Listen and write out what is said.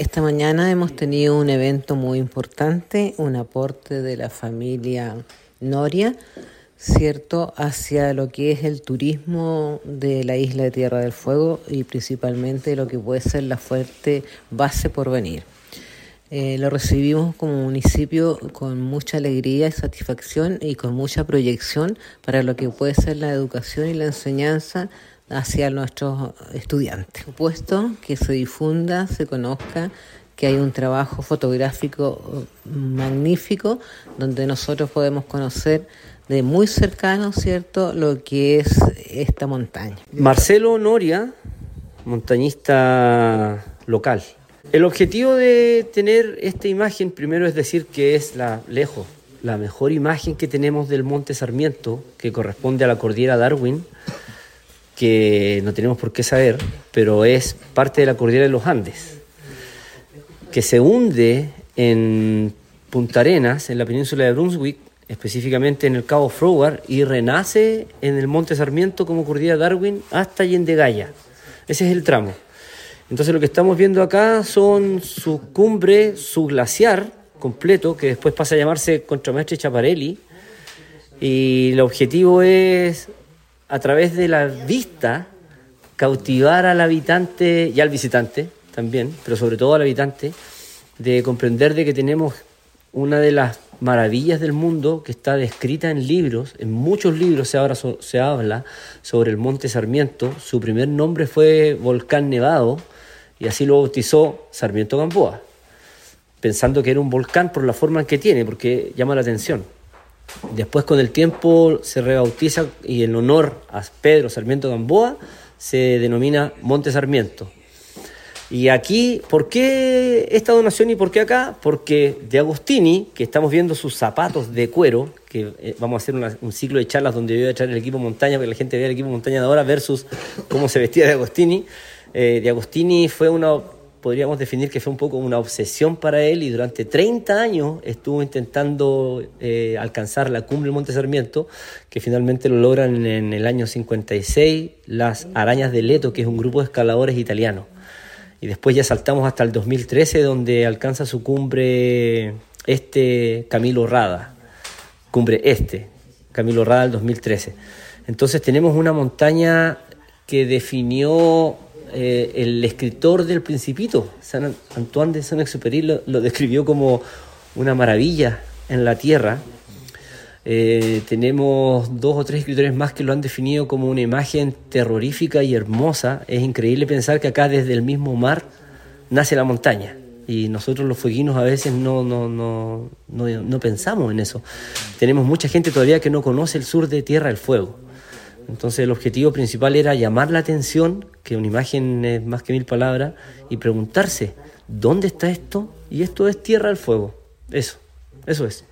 Esta mañana hemos tenido un evento muy importante, un aporte de la familia Noria, ¿cierto?, hacia lo que es el turismo de la isla de Tierra del Fuego y principalmente lo que puede ser la fuerte base por venir. Eh, lo recibimos como municipio con mucha alegría y satisfacción y con mucha proyección para lo que puede ser la educación y la enseñanza hacia nuestros estudiantes. Supuesto que se difunda, se conozca que hay un trabajo fotográfico magnífico donde nosotros podemos conocer de muy cercano, ¿cierto?, lo que es esta montaña. Marcelo Noria, montañista local. El objetivo de tener esta imagen, primero es decir que es la lejos, la mejor imagen que tenemos del Monte Sarmiento, que corresponde a la cordillera Darwin, que no tenemos por qué saber, pero es parte de la cordillera de los Andes, que se hunde en Punta Arenas, en la península de Brunswick, específicamente en el Cabo Froward, y renace en el Monte Sarmiento como cordillera Darwin hasta Yendegaya. Ese es el tramo. Entonces lo que estamos viendo acá son su cumbre, su glaciar completo, que después pasa a llamarse Contramestre Chaparelli, y el objetivo es a través de la vista, cautivar al habitante y al visitante también, pero sobre todo al habitante, de comprender de que tenemos una de las maravillas del mundo que está descrita en libros, en muchos libros se, ahora se habla sobre el Monte Sarmiento, su primer nombre fue Volcán Nevado y así lo bautizó Sarmiento Gamboa, pensando que era un volcán por la forma que tiene, porque llama la atención. Después con el tiempo se rebautiza y en honor a Pedro Sarmiento Gamboa se denomina Monte Sarmiento. Y aquí, ¿por qué esta donación y por qué acá? Porque de Agostini, que estamos viendo sus zapatos de cuero, que eh, vamos a hacer un ciclo de charlas donde yo voy a echar el equipo montaña para que la gente vea el equipo montaña de ahora versus cómo se vestía de Agostini. Eh, de Agostini fue una podríamos definir que fue un poco una obsesión para él y durante 30 años estuvo intentando eh, alcanzar la cumbre del Monte Sarmiento, que finalmente lo logran en el año 56 las Arañas de Leto, que es un grupo de escaladores italianos. Y después ya saltamos hasta el 2013, donde alcanza su cumbre este Camilo Rada, cumbre este, Camilo Rada del 2013. Entonces tenemos una montaña que definió eh, el escritor del Principito, San Antoine de Saint-Exupéry, lo, describió como una maravilla en la tierra. Eh, tenemos dos o tres escritores más que lo han definido como una imagen terrorífica y hermosa. Es increíble pensar que acá desde el mismo mar nace la montaña. Y nosotros los fueguinos a veces no, no, no, no pensamos en eso. Tenemos mucha gente todavía que no conoce el sur de Tierra del Fuego. Entonces el objetivo principal era llamar la atención, que una imagen es más que mil palabras, y preguntarse, ¿dónde está esto? Y esto es Tierra del Fuego. Eso, eso es.